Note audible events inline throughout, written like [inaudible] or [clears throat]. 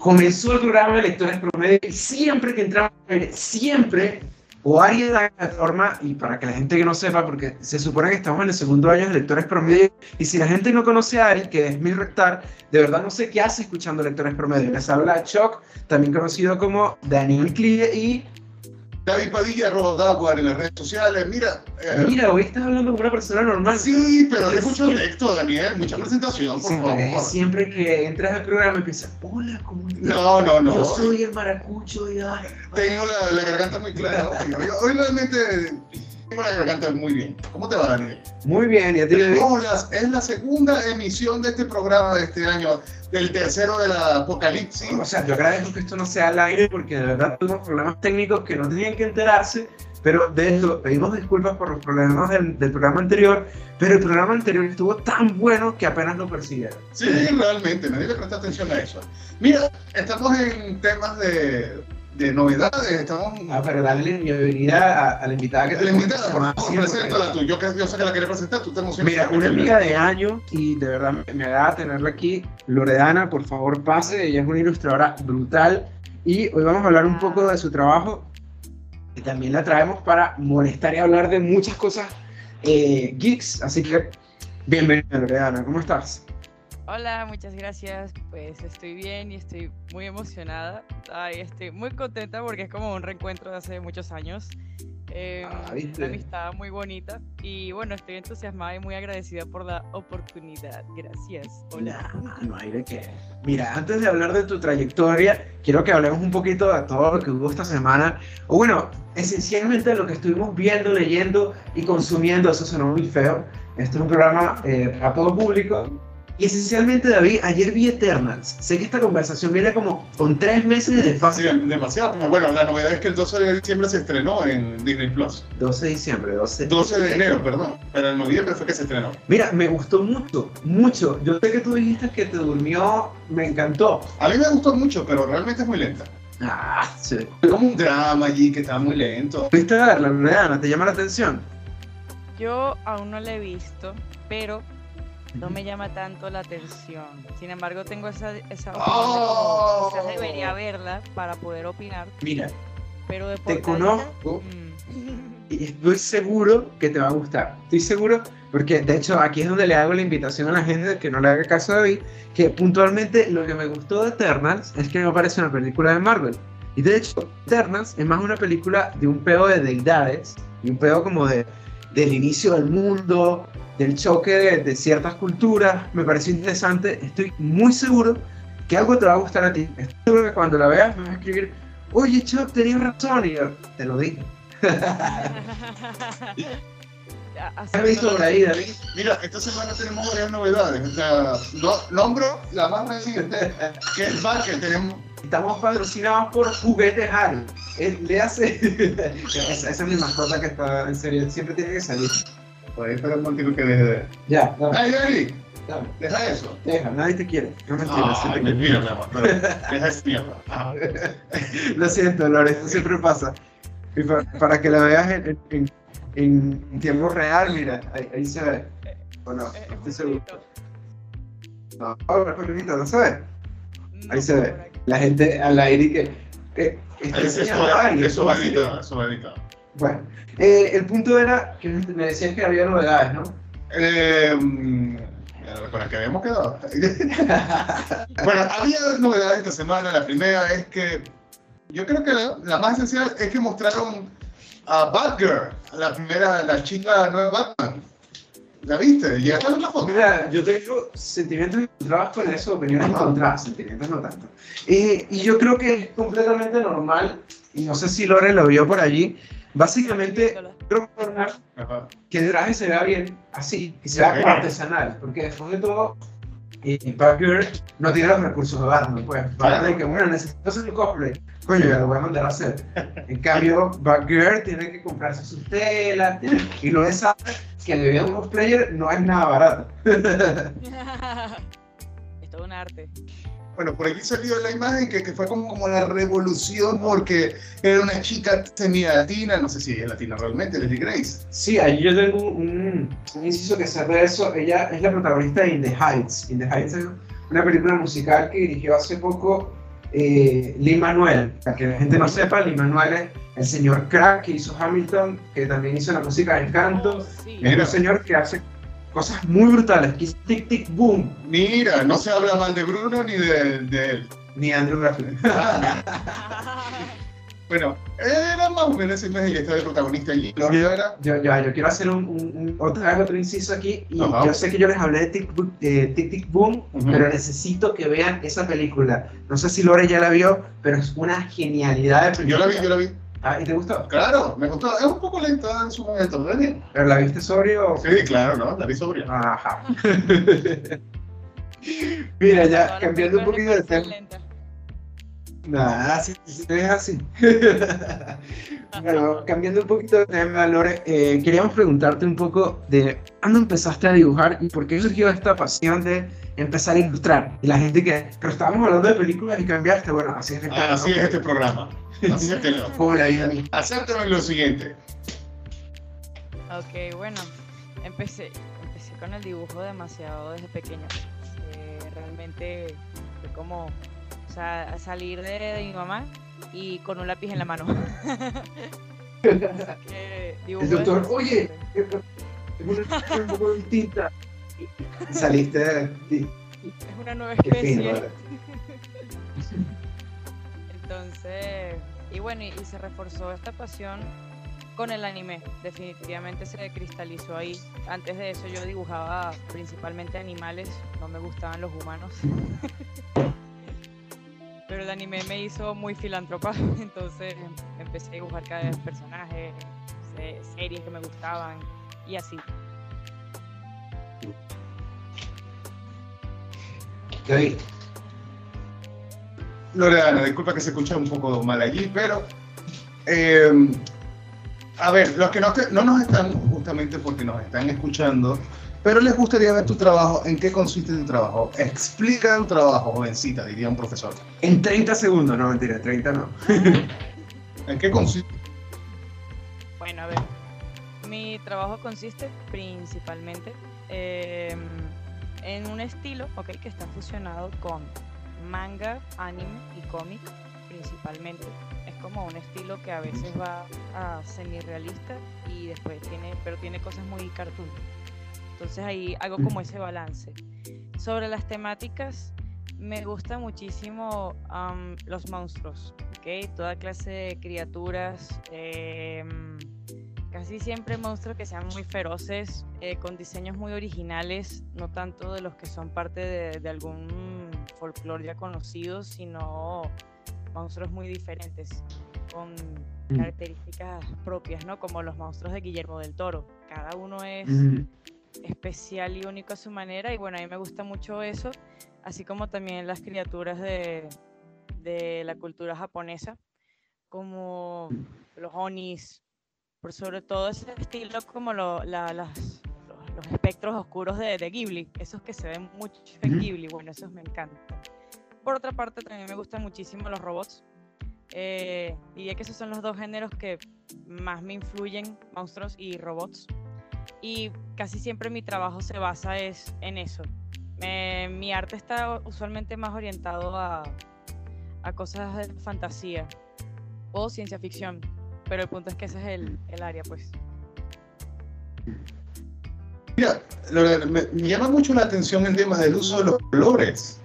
comenzó el programa de Lectores Promedio y siempre que entraba, siempre, o alguien da la forma, y para que la gente que no sepa, porque se supone que estamos en el segundo año de Lectores Promedio, y si la gente no conoce a Ari, que es mi rectar, de verdad no sé qué hace escuchando Lectores Promedio. Les habla Chuck, también conocido como Daniel Clie, y David Padilla, arroba en las redes sociales. Mira. Eh, Mira, hoy estás hablando con una persona normal. Sí, pero es mucho texto, Daniel, mucha presentación, por favor. Siempre que entras al programa empiezas, hola, ¿cómo estás? No, no, no. Yo soy el maracucho y Tengo la, la, garganta muy clara. hoy realmente muy bien. ¿Cómo te va, Daniel? Muy bien, y a ti. Hola, es la segunda emisión de este programa de este año del tercero de la apocalipsis. O sea, yo agradezco que esto no sea al aire porque de verdad tuvimos problemas técnicos que no tenían que enterarse, pero de eso pedimos disculpas por los problemas del, del, programa anterior, pero el programa anterior estuvo tan bueno que apenas lo persiguieron. Sí, realmente, nadie le presta atención a eso. Mira, estamos en temas de de novedades. Estamos... Ah, pero dale bienvenida a, la invitada que te La invitada, por favor, preséntala tú. Yo, yo sé que la quería presentar, tú te emocionas. Mira, una amiga de años y de verdad me, agrada tenerla aquí. Loredana, por favor, pase. Ella es una ilustradora brutal y hoy vamos a hablar un poco de su trabajo. Y también la traemos para molestar y hablar de muchas cosas eh, geeks. Así que, bienvenida, Loredana. ¿Cómo estás? Hola, muchas gracias. Pues estoy bien y estoy muy emocionada. Ay, estoy muy contenta porque es como un reencuentro de hace muchos años. Eh, una amistad muy bonita y bueno, estoy entusiasmada y muy agradecida por la oportunidad. Gracias. Hola. no hay de qué. Mira, antes de hablar de tu trayectoria, quiero que hablemos un poquito de todo lo que hubo esta semana. O bueno, esencialmente lo que estuvimos viendo, leyendo y consumiendo. Eso sonó muy feo. Este es un programa eh, para todo público y esencialmente, David, ayer vi Eternals. Sé que esta conversación viene como con tres meses de desfase. Sí, demasiado. Bueno, la novedad es que el 12 de diciembre se estrenó en Disney Plus. 12 de diciembre, 12. 12 de enero, perdón. Pero en noviembre fue que se estrenó. Mira, me gustó mucho, mucho. Yo sé que tú dijiste que te durmió, me encantó. A mí me gustó mucho, pero realmente es muy lenta. Ah, sí. Como un drama allí que estaba muy lento. ¿Viste verla, ¿No ¿Te llama la atención? Yo aún no la he visto, pero no me llama tanto la atención. Sin embargo, tengo esa, esa opinión quizás debería verla para poder opinar. Mira, pero de te conozco mm. y estoy seguro que te va a gustar. Estoy seguro porque de hecho aquí es donde le hago la invitación a la gente que no le haga caso a David, que puntualmente lo que me gustó de Eternals es que me parece una película de Marvel. Y de hecho, Eternals es más una película de un pedo de deidades y un pedo como de del inicio del mundo, del choque de, ciertas culturas, me pareció interesante. Estoy muy seguro que algo te va a gustar a ti. Estoy seguro que cuando la veas me vas a escribir, oye Chuck, tenías razón, y yo te lo dije. ¿Has visto por ahí, David? Mira, esta semana tenemos varias novedades. O sea, nombro la más reciente, que es Barker. Tenemos... Estamos patrocinados por Juguetes Harry. le hace. [laughs] esa, es mi mascota que está en serio, siempre tiene que salir. Por ahí espera un motivo que deje de. Ya, dame. ¡Ay, David! Deja eso. Deja, nadie te quiere. No me entiendes. Ah, ay, mira, mi amor. Deja esa mierda. Ah. Lo siento, Lore, esto siempre pasa. Y para, que la veas en, en, en, tiempo real, mira, ahí, se ve. ¿O no? Estoy seguro. No, no, no se ve. Ahí se ve. La gente al aire que. que eso, eso va editado, eso va editado. Bueno, eh, el punto era que me decías que había novedades, ¿no? Eh, con las que habíamos quedado. [laughs] bueno, había novedades esta semana. La primera es que yo creo que la, más esencial es que mostraron a Batgirl, la primera, la chica nueva Batman. ¿La viste? ¿Llegaste a la foto? Mira, yo tengo sentimientos encontrados con eso, opiniones encontradas, sentimientos no tanto. Eh, y yo creo que es completamente normal, y no sé si Lore lo vio por allí, Básicamente, quiero que el traje se vea bien así, que sea artesanal, porque después de todo, y Parker no tiene los recursos de Batman, pues. Batman que, bueno, necesito hacer un cosplay. Coño, ya lo voy a mandar a hacer. En cambio, Batgirl tiene que comprarse sus telas y no es que el de un cosplayer no es nada barato. [laughs] [laughs] es todo un arte. Bueno, por aquí salió la imagen que, que fue como, como la revolución porque era una chica semi-latina, no sé si es latina realmente, Leslie Grace. Sí, ahí yo tengo un, un inciso que se de eso. Ella es la protagonista de In the Heights. In the Heights es una película musical que dirigió hace poco eh, Lin Manuel. Para que la gente no sepa, Lin Manuel es el señor Crack que hizo Hamilton, que también hizo la música de Encanto. Oh, es un señor que hace cosas muy brutales, que Tic Tic Boom. Mira, no se habla mal de Bruno ni de, de él. Ni de Andrew Garfield. [laughs] Bueno, era más o menos ese mes y está de protagonista allí. Yo, yo, yo, quiero hacer un, un, otra vez otro inciso aquí. Y yo sé que yo les hablé de Tic Tic, Tic Boom, pero necesito que vean esa película. No sé si Lore ya la vio, pero es una genialidad de Yo la vi, yo la vi. Ah, ¿y te gustó? Claro, me gustó. Es un poco lenta en su momento, ¿verdad? ¿Pero la viste sobrio? Sí, claro, ¿no? La vi sobria. Ajá. [laughs] Mira, ya cambiando un poquito de tema. Nada, sí, sí, es así. [laughs] bueno, cambiando un poquito de tema, Lore, eh, queríamos preguntarte un poco de cuándo empezaste a dibujar y por qué surgió esta pasión de empezar a ilustrar. Y la gente que, pero estábamos hablando de películas y cambiaste, bueno, así es, ah, así es este programa. Así es [laughs] la vida lo siguiente. Ok, bueno, empecé, empecé con el dibujo demasiado desde pequeño. Eh, realmente fue como o sea, salir de, mi mamá y con un lápiz en la mano. [laughs] el doctor, oye, tengo una un poco distinta. Saliste de... Es una nueva especie. [laughs] Entonces, y bueno, y, se reforzó esta pasión con el anime. Definitivamente se cristalizó ahí. Antes de eso yo dibujaba principalmente animales, no me gustaban los humanos. [laughs] anime me hizo muy filántropa, [laughs] entonces empecé a dibujar cada vez personajes, series que me gustaban y así. David. Loredana, disculpa que se escucha un poco mal allí, pero eh, a ver, los que no nos están, justamente porque nos están escuchando, pero les gustaría ver tu trabajo. ¿En qué consiste tu trabajo? Explica tu trabajo, jovencita, diría un profesor. En 30 segundos, no mentira, 30 no. ¿En qué consiste? Bueno, a ver. Mi trabajo consiste principalmente em, en un estilo okay, que está fusionado con manga, anime y cómic principalmente. Es como un estilo que a veces va a semi-realista y después tiene, pero tiene cosas muy cartoon. Entonces ahí hago como ese balance. Sobre las temáticas, me gusta muchísimo los monstruos, ¿okay? Toda clase de criaturas, em, casi siempre monstruos que sean muy feroces, eh, con diseños muy originales, no tanto de los que son parte de, de algún folclore ya conocido, sino monstruos muy diferentes, con mm. características propias, ¿no? Como los monstruos de Guillermo del Toro. Cada uno es especial y único a su manera y bueno, a mí me gusta mucho eso, así como también las criaturas de, de la cultura japonesa, como los onis, por sobre todo ese estilo como lo, la, las, los, espectros oscuros de, de, Ghibli, esos que se ven mucho en Ghibli, bueno, esos me encantan. Por otra parte, también me gustan muchísimo los robots. Eh, diría que esos son los dos géneros que más me influyen, monstruos y robots y casi siempre mi trabajo se basa es en eso. mi arte está usualmente más orientado a, a, cosas de fantasía o ciencia ficción, pero el punto es que ese es el, el área, pues. Mira, me, me llama mucho la atención el tema del uso de los colores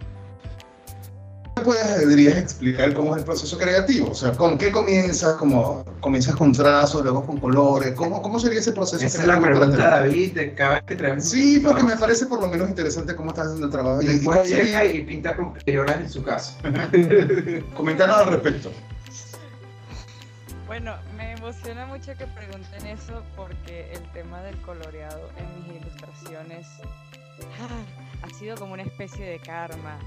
puedes, explicar cómo es el proceso creativo? O sea, ¿con qué comienzas? ¿Cómo comienzas con trazos, luego con colores? ¿Cómo, cómo sería ese proceso? Esa es la pregunta, David, de cada vez que traemos. Sí, porque me parece por lo menos interesante cómo estás haciendo el trabajo. Y después llega y pinta con crayolas en su casa. [laughs] Coméntanos al respecto. Bueno, me emociona mucho que pregunten eso porque el tema del coloreado en mis ilustraciones ah, ha sido como una especie de karma.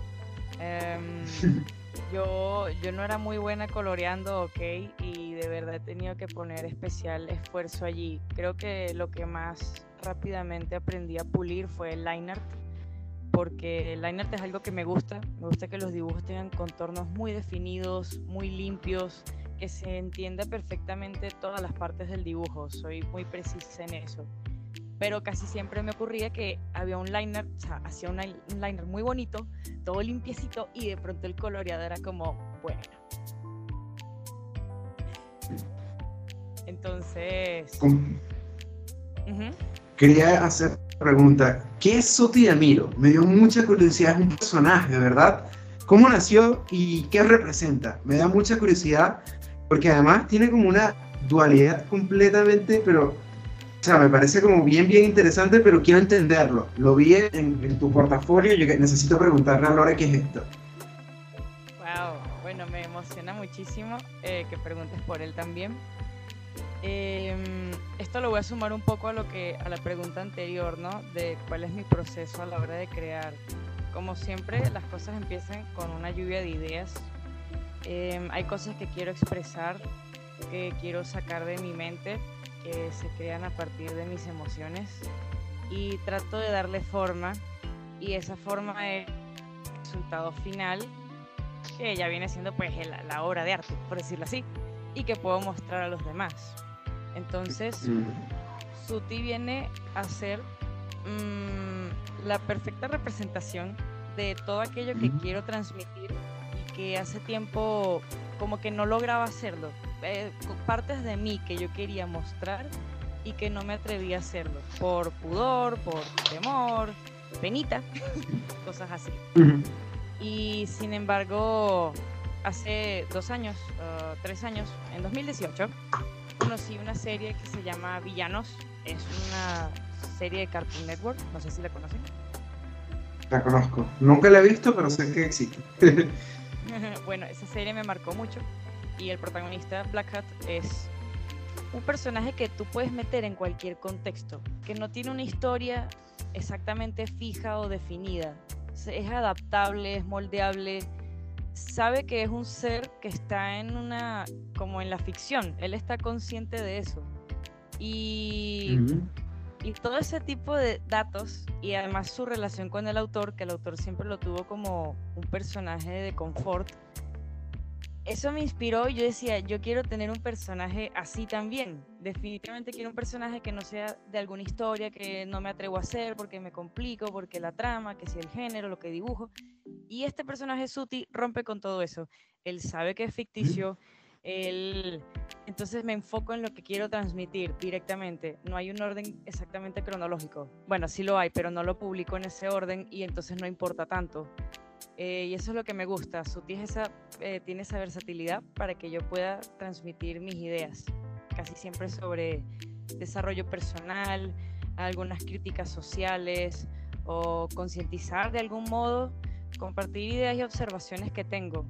Em, [laughs] yo, yo no era muy buena coloreando, ok, y de verdad he tenido que poner especial esfuerzo allí. Creo que lo que más rápidamente aprendí a pulir fue el line art, porque el line art es algo que me gusta. Me gusta que los dibujos tengan contornos muy definidos, muy limpios, que se entienda perfectamente todas las partes del dibujo. Soy muy precisa en eso. Pero casi siempre me ocurría que había un liner, o sea, hacía un liner muy bonito, todo limpiecito y de pronto el coloreado era como, bueno. Entonces... Quería hacer pregunta, ¿qué es Soti Amiro? Me dio mucha curiosidad, es un personaje, ¿verdad? ¿Cómo nació y qué representa? Me da mucha curiosidad porque además tiene como una dualidad completamente, pero o sea, me parece como bien, bien interesante, pero quiero entenderlo. Lo vi en, tu portafolio yo necesito preguntarle a Lore qué es esto. Wow, bueno, me emociona muchísimo eh, que preguntes por él también. Em, esto lo voy a sumar un poco a lo que a la pregunta anterior, ¿no? De cuál es mi proceso a la hora de crear. Como siempre, las cosas empiezan con una lluvia de ideas. Em, hay cosas que quiero expresar, que quiero sacar de mi mente que se crean a partir de mis emociones y trato de darle forma y esa forma es el resultado final que ya viene siendo pues la, obra de arte, por decirlo así, y que puedo mostrar a los demás. Entonces, mm. Suti viene a ser mm, la perfecta representación de todo aquello que quiero transmitir y que hace tiempo como que no lograba hacerlo. Eh, partes de mí que yo quería mostrar y que no me atreví a hacerlo. Por pudor, por temor, penita, [laughs] cosas así. Y sin embargo, hace dos años, uh, tres años, en 2018, conocí una serie que se llama Villanos. Es una serie de Cartoon Network, no sé si la conocen. La conozco. Nunca la he visto, pero sé que existe. [laughs] [laughs] bueno, esa serie me marcó mucho y el protagonista Black Hat es un personaje que tú puedes meter en cualquier contexto, que no tiene una historia exactamente fija o definida. Es adaptable, es moldeable, sabe que es un ser que está en una, como en la ficción, él está consciente de eso. Y, y todo ese tipo de datos y además su relación con el autor, que el autor siempre lo tuvo como un personaje de confort, eso me inspiró y yo decía, yo quiero tener un personaje así también. Definitivamente quiero un personaje que no sea de alguna historia que no me atrevo a hacer porque me complico, porque la trama, que si el género, lo que dibujo. Y este personaje Suti rompe con todo eso. Él sabe que es ficticio. Él... Entonces me enfoco en lo que quiero transmitir directamente. No hay un orden exactamente cronológico. Bueno, sí lo hay, pero no lo publico en ese orden y entonces no importa tanto. Eh, y eso es lo que me gusta. Suti esa, eh, tiene esa versatilidad para que yo pueda transmitir mis ideas, casi siempre sobre desarrollo personal, algunas críticas sociales o concientizar de algún modo, compartir ideas y observaciones que tengo,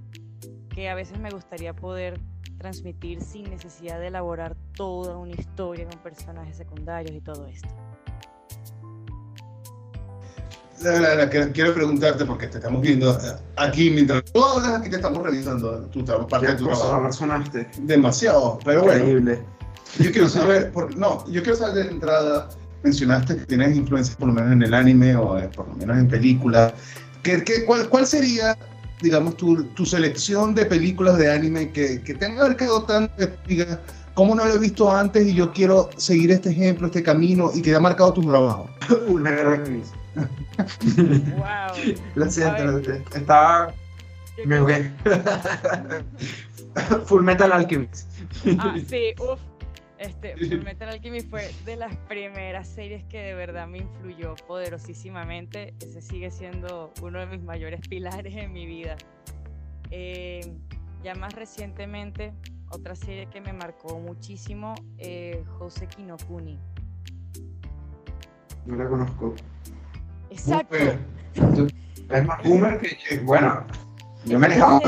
que a veces me gustaría poder transmitir sin necesidad de elaborar toda una historia con personajes secundarios y todo esto quiero preguntarte, porque te estamos viendo eh, aquí mientras tú hablas, aquí te estamos revisando tu parte de tu trabajo. sonaste. Demasiado, pero bueno. Increíble. Yo quiero saber, por, no, yo quiero saber de entrada, mencionaste que tienes influencias por lo menos en el anime o eh, por lo menos en películas. ¿Qué, qué, cuál, ¿Cuál sería, digamos, tu, tu, selección de películas de anime que, que te han marcado tanto que digas, ¿cómo no lo he visto antes y yo quiero seguir este ejemplo, este camino y que te ha marcado tu trabajo? [laughs] Una gran wow. [laughs] Lo siento, estaba. Me jugué. [laughs] Full Metal Alchemist. Ah, sí, uff. Este, Full Metal Alchemist fue de las primeras series que de verdad me influyó poderosísimamente. Ese sigue siendo uno de mis mayores pilares en mi vida. Eh, ya más recientemente, otra serie que me marcó muchísimo, eh, Jose Kinokuni. No la conozco. Exacto. Es más boomer que bueno, yo me alejaba.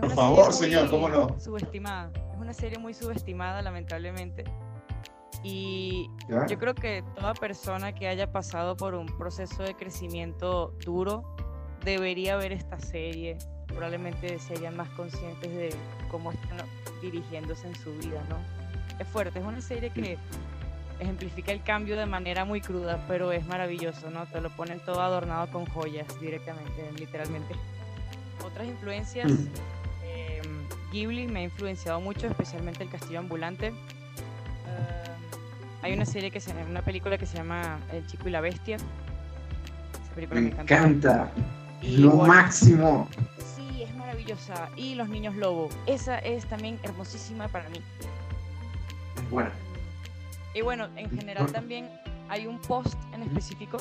Por favor, señor, ¿cómo no? Subestimada. Es una serie muy subestimada, lamentablemente. Y yo creo que toda persona que haya pasado por un proceso de crecimiento duro debería ver esta serie. Probablemente serían más conscientes de cómo están dirigiéndose en su vida, ¿no? Es fuerte, es una serie que ejemplifica el cambio de manera muy cruda, pero es maravilloso, ¿no? Te lo ponen todo adornado con joyas directamente, literalmente. Otras influencias, em, Ghibli me ha influenciado mucho, especialmente el castillo ambulante. Em, hay una serie que se una película que se llama El chico y la bestia. me, encanta. Lo máximo. Sí, es maravillosa. Y Los niños lobo. Esa es también hermosísima para mí. Bueno. Y bueno, en general también hay un post en específico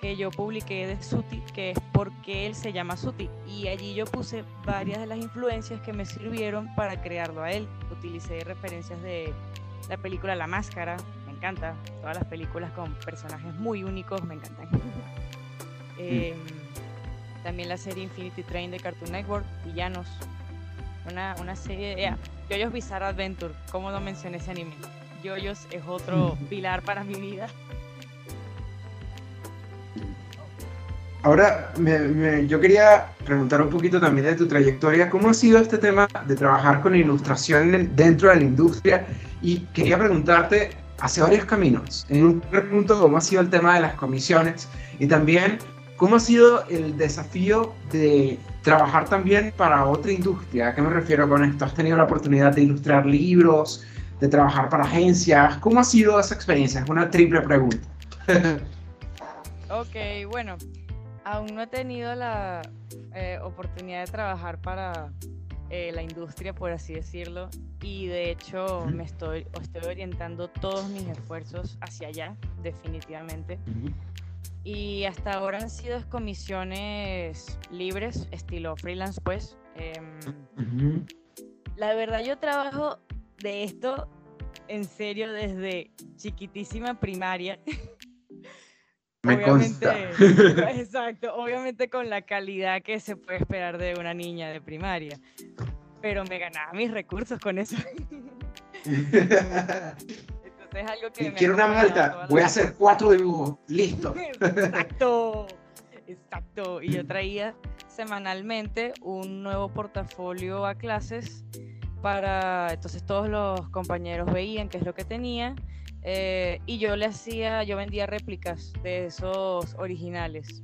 que yo publiqué de Suti, que es porque él se llama Suti. Y allí yo puse varias de las influencias que me sirvieron para crearlo a él. Utilicé referencias de la película La Máscara, me encanta. Todas las películas con personajes muy únicos, me encantan. [laughs] Em, también la serie Infinity Train de Cartoon Network, Villanos. Una, una serie, yeah, Jojo's Bizarre Adventure, ¿cómo no mencioné ese anime? Jojo's es otro pilar para mi vida. Ahora, yo quería preguntar un poquito también de tu trayectoria. ¿Cómo ha sido este tema de trabajar con ilustración dentro de la industria? Y quería preguntarte hacia varios caminos. En un primer punto, ¿cómo ha sido el tema de las comisiones? Y también, ¿cómo ha sido el desafío de trabajar también para otra industria? ¿A qué me refiero con esto? ¿Has tenido la oportunidad de ilustrar libros, de trabajar para agencias? ¿Cómo ha sido esa experiencia? Es una triple pregunta. [laughs] ok, bueno aún no he tenido la eh, oportunidad de trabajar para eh, la industria, por así decirlo, y de hecho me estoy, estoy orientando todos mis esfuerzos hacia allá, definitivamente. Y hasta ahora han sido comisiones libres, estilo freelance, pues. Em, la verdad, yo trabajo de esto en serio desde chiquitísima primaria. [laughs] Me obviamente, [laughs] Exacto, obviamente con la calidad que se puede esperar de una niña de primaria. Pero me ganaba mis recursos con eso. [laughs] Entonces algo que... quiero una malta, voy a hacer cuatro dibujos, listo. Exacto, exacto. Y yo traía semanalmente un nuevo portafolio a clases para... Entonces todos los compañeros veían qué es lo que tenía eh, y yo le hacía, yo vendía réplicas de esos originales.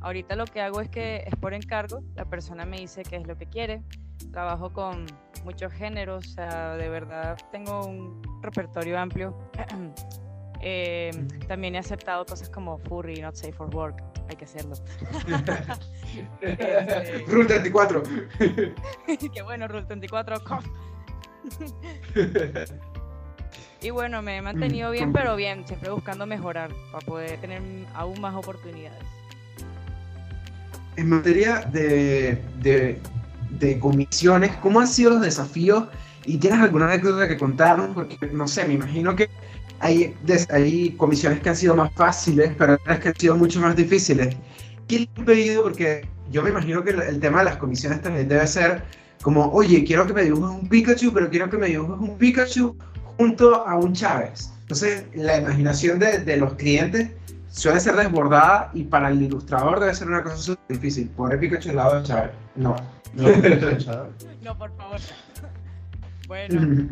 Ahorita lo que hago es que es por encargo, la persona me dice qué es lo que quiere. Trabajo con muchos géneros, o sea, de verdad tengo un repertorio amplio. [clears throat] Eh, también he aceptado cosas como furry, not safe for work, hay que hacerlo. [laughs] Rule 34. [laughs] Qué bueno, Rule 34. [laughs] Y bueno, me he mantenido bien, pero bien, siempre buscando mejorar para poder tener aún más oportunidades. En materia de, de, comisiones, ¿cómo han sido los desafíos? ¿Y tienes alguna anécdota que contarnos? Porque, no sé, me imagino que hay, hay comisiones que han sido más fáciles, pero otras que han sido mucho más difíciles. ¿Qué le han pedido? Porque yo me imagino que el, tema de las comisiones también debe ser como, oye, quiero que me dibujes un Pikachu, pero quiero que me dibujes un Pikachu junto a un Chávez. Entonces, la imaginación de, de los clientes suele ser desbordada y para el ilustrador debe ser una cosa súper difícil. Poner Pikachu al lado de Chávez. No. [laughs] No, no por favor. [laughs] Bueno,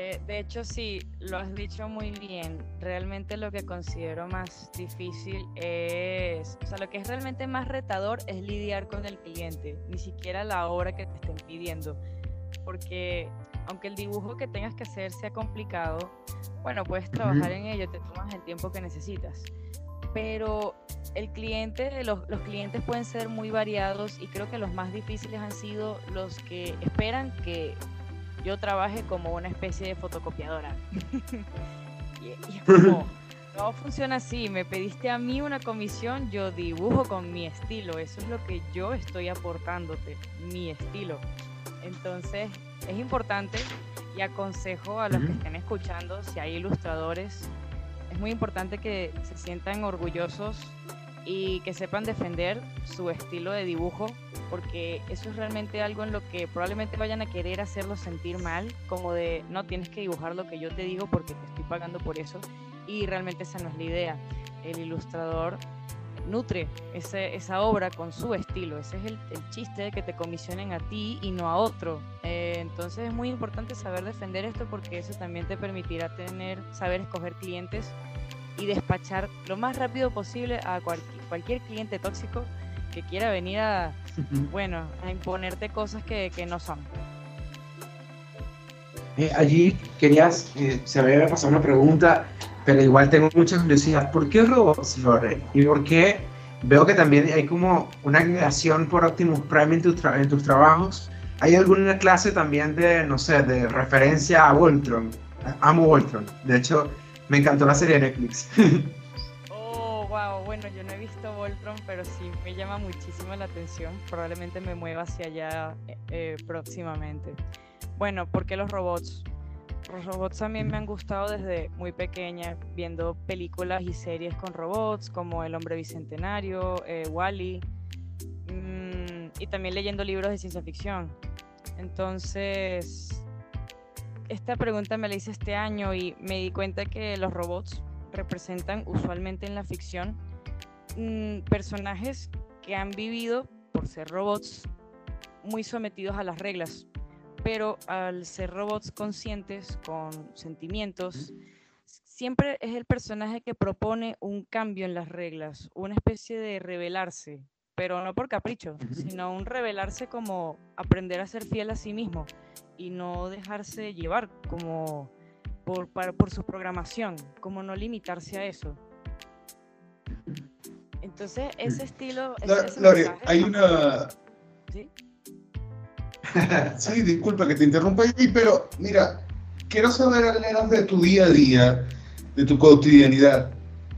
eh, de hecho sí, lo has dicho muy bien. Realmente lo que considero más difícil es, o sea, lo que es realmente más retador es lidiar con el cliente, ni siquiera la obra que te estén pidiendo. Porque aunque el dibujo que tengas que hacer sea complicado, bueno, puedes trabajar en ello, te tomas el tiempo que necesitas. Pero el cliente, los, los, clientes pueden ser muy variados y creo que los más difíciles han sido los que esperan que yo trabaje como una especie de fotocopiadora. [laughs] y, es como, no funciona así, me pediste a mí una comisión, yo dibujo con mi estilo, eso es lo que yo estoy aportándote, mi estilo. Entonces, es importante y aconsejo a los que estén escuchando, si hay ilustradores, es muy importante que se sientan orgullosos y que sepan defender su estilo de dibujo, porque eso es realmente algo en lo que probablemente vayan a querer hacerlo sentir mal, como de no tienes que dibujar lo que yo te digo porque te estoy pagando por eso, y realmente esa no es la idea. El ilustrador nutre esa obra con su estilo. Ese es el, chiste de que te comisionen a ti y no a otro. Eh, entonces es muy importante saber defender esto porque eso también te permitirá tener, saber escoger clientes y despachar lo más rápido posible a cualquier, cliente tóxico que quiera venir a, bueno, a imponerte cosas que, no son. Eh, allí querías, eh, se me había pasado una pregunta pero igual tengo mucha curiosidad. ¿Por qué robots, Lore? ¿Y por qué veo que también hay como una admiración por Optimus Prime en, en tus trabajos? ¿Hay alguna clase también de, no sé, de referencia a Voltron? Amo Voltron. De hecho, me encantó la serie de Netflix. [laughs] Bueno, yo no he visto Voltron, pero sí me llama muchísimo la atención. Probablemente me mueva hacia allá eh, eh, próximamente. Bueno, ¿por qué los robots? Los robots también me han gustado desde muy pequeña, viendo películas y series con robots, como El Hombre Bicentenario, eh, Wally, mm, y también leyendo libros de ciencia ficción. Entonces, esta pregunta me la hice este año y me di cuenta que los robots representan usualmente en la ficción mm, personajes que han vivido, por ser robots, muy sometidos a las reglas, pero al ser robots conscientes, con sentimientos, siempre es el personaje que propone un cambio en las reglas, una especie de rebelarse, pero no por capricho, sino un rebelarse como aprender a ser fiel a sí mismo y no dejarse llevar como por, por su programación, como no limitarse a eso. Entonces, ese estilo... Lore, hay una... ¿Sí? [laughs] sí, disculpa que te interrumpa ahí, pero mira, quiero saber al menos de tu día a día, de tu cotidianidad.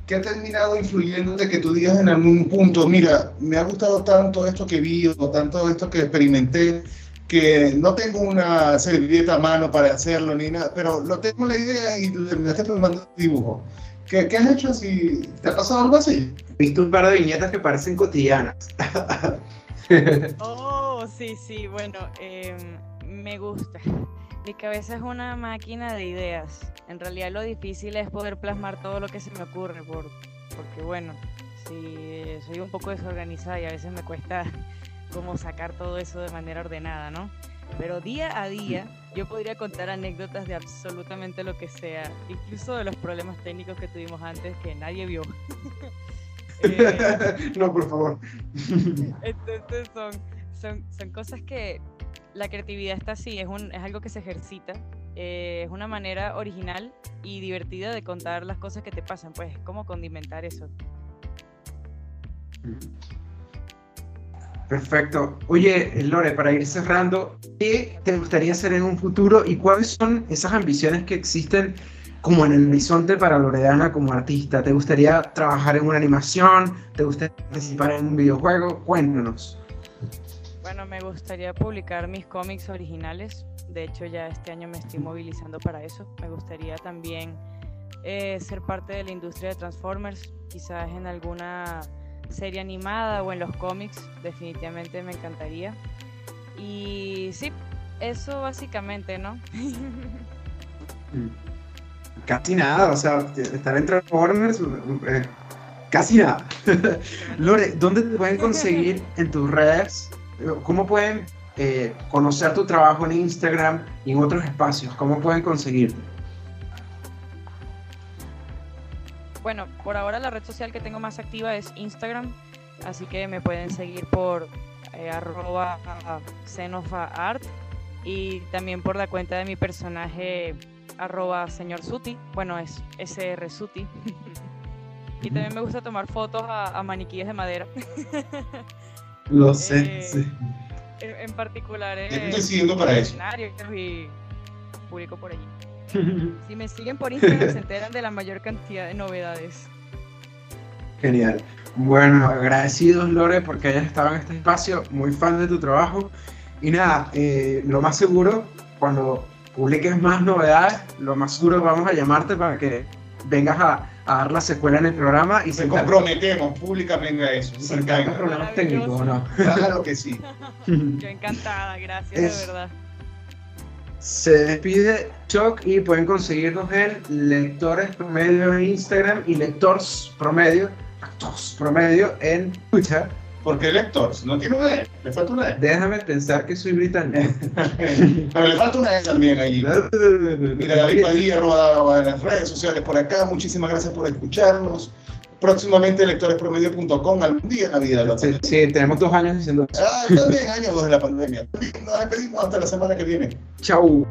¿Qué ha terminado influyendo de que tú digas en algún punto, mira, me ha gustado tanto esto que vi o tanto esto que experimenté, que no tengo una servilleta a mano para hacerlo ni nada, pero lo tengo la idea y me estoy tomando dibujo. ¿Qué, ¿Qué, has hecho si te ha pasado algo así? He visto un par de viñetas que parecen cotidianas. [laughs] oh, sí, sí, bueno, em, me gusta. Mi cabeza es una máquina de ideas. En realidad lo difícil es poder plasmar todo lo que se me ocurre, por, porque bueno, si soy un poco desorganizada y a veces me cuesta como sacar todo eso de manera ordenada, ¿no? Pero día a día yo podría contar anécdotas de absolutamente lo que sea, incluso de los problemas técnicos que tuvimos antes que nadie vio. [laughs] Eh, [laughs] no, por favor. [laughs] Entonces son, son, son, cosas que la creatividad está así, es, un, es algo que se ejercita, eh, es una manera original y divertida de contar las cosas que te pasan, pues cómo condimentar eso. Perfecto. Oye, Lore, para ir cerrando, ¿qué te gustaría hacer en un futuro y cuáles son esas ambiciones que existen como en el horizonte para Loredana como artista? ¿Te gustaría trabajar en una animación? ¿Te gustaría participar en un videojuego? Cuéntanos. Bueno, me gustaría publicar mis cómics originales. De hecho, ya este año me estoy movilizando para eso. Me gustaría también eh, ser parte de la industria de Transformers, quizás en alguna serie animada o en los cómics. Definitivamente me encantaría. Y sí, eso básicamente, ¿no? Mm. Casi nada, o sea, estar en Transformers, eh, casi nada. [laughs] Lore, ¿dónde te pueden conseguir en tus redes? ¿Cómo pueden eh, conocer tu trabajo en Instagram y en otros espacios? ¿Cómo pueden conseguirte? Bueno, por ahora la red social que tengo más activa es Instagram, así que me pueden seguir por eh, arroba xenofaart y también por la cuenta de mi personaje arroba señor Suti, bueno es SR Suti. y también me gusta tomar fotos a, maniquíes de madera. [laughs] Lo sé, eh, sí. En, particular, eh, estoy siguiendo para eso. Y publico por allí. [laughs] si me siguen por Instagram se enteran de la mayor cantidad de novedades. Genial. Bueno, agradecidos Lore porque hayas estado en este espacio, muy fan de tu trabajo. Y nada, eh, lo más seguro, cuando publiques más novedades, lo más seguro vamos a llamarte para que vengas a, dar la secuela en el programa y se comprometemos públicamente a eso. Sin problemas técnicos, ¿o no? [laughs] Claro que sí. [laughs] Yo encantada, gracias, de verdad. Se despide Choc y pueden conseguirnos en Lectores Promedio en Instagram y Lectores Promedio, Promedio en Twitter porque Lectors no tiene una E, le falta una E. Déjame pensar que soy británico. [laughs] Pero le falta una E también ahí. [laughs] Mira, David Padilla rodado en las redes sociales por acá. Muchísimas gracias por escucharnos. Próximamente lectorespromedio.com algún día en la vida. Sí, sí, tenemos dos años diciendo Ah, también años dos de la pandemia. Nos despedimos hasta la semana que viene. Chau.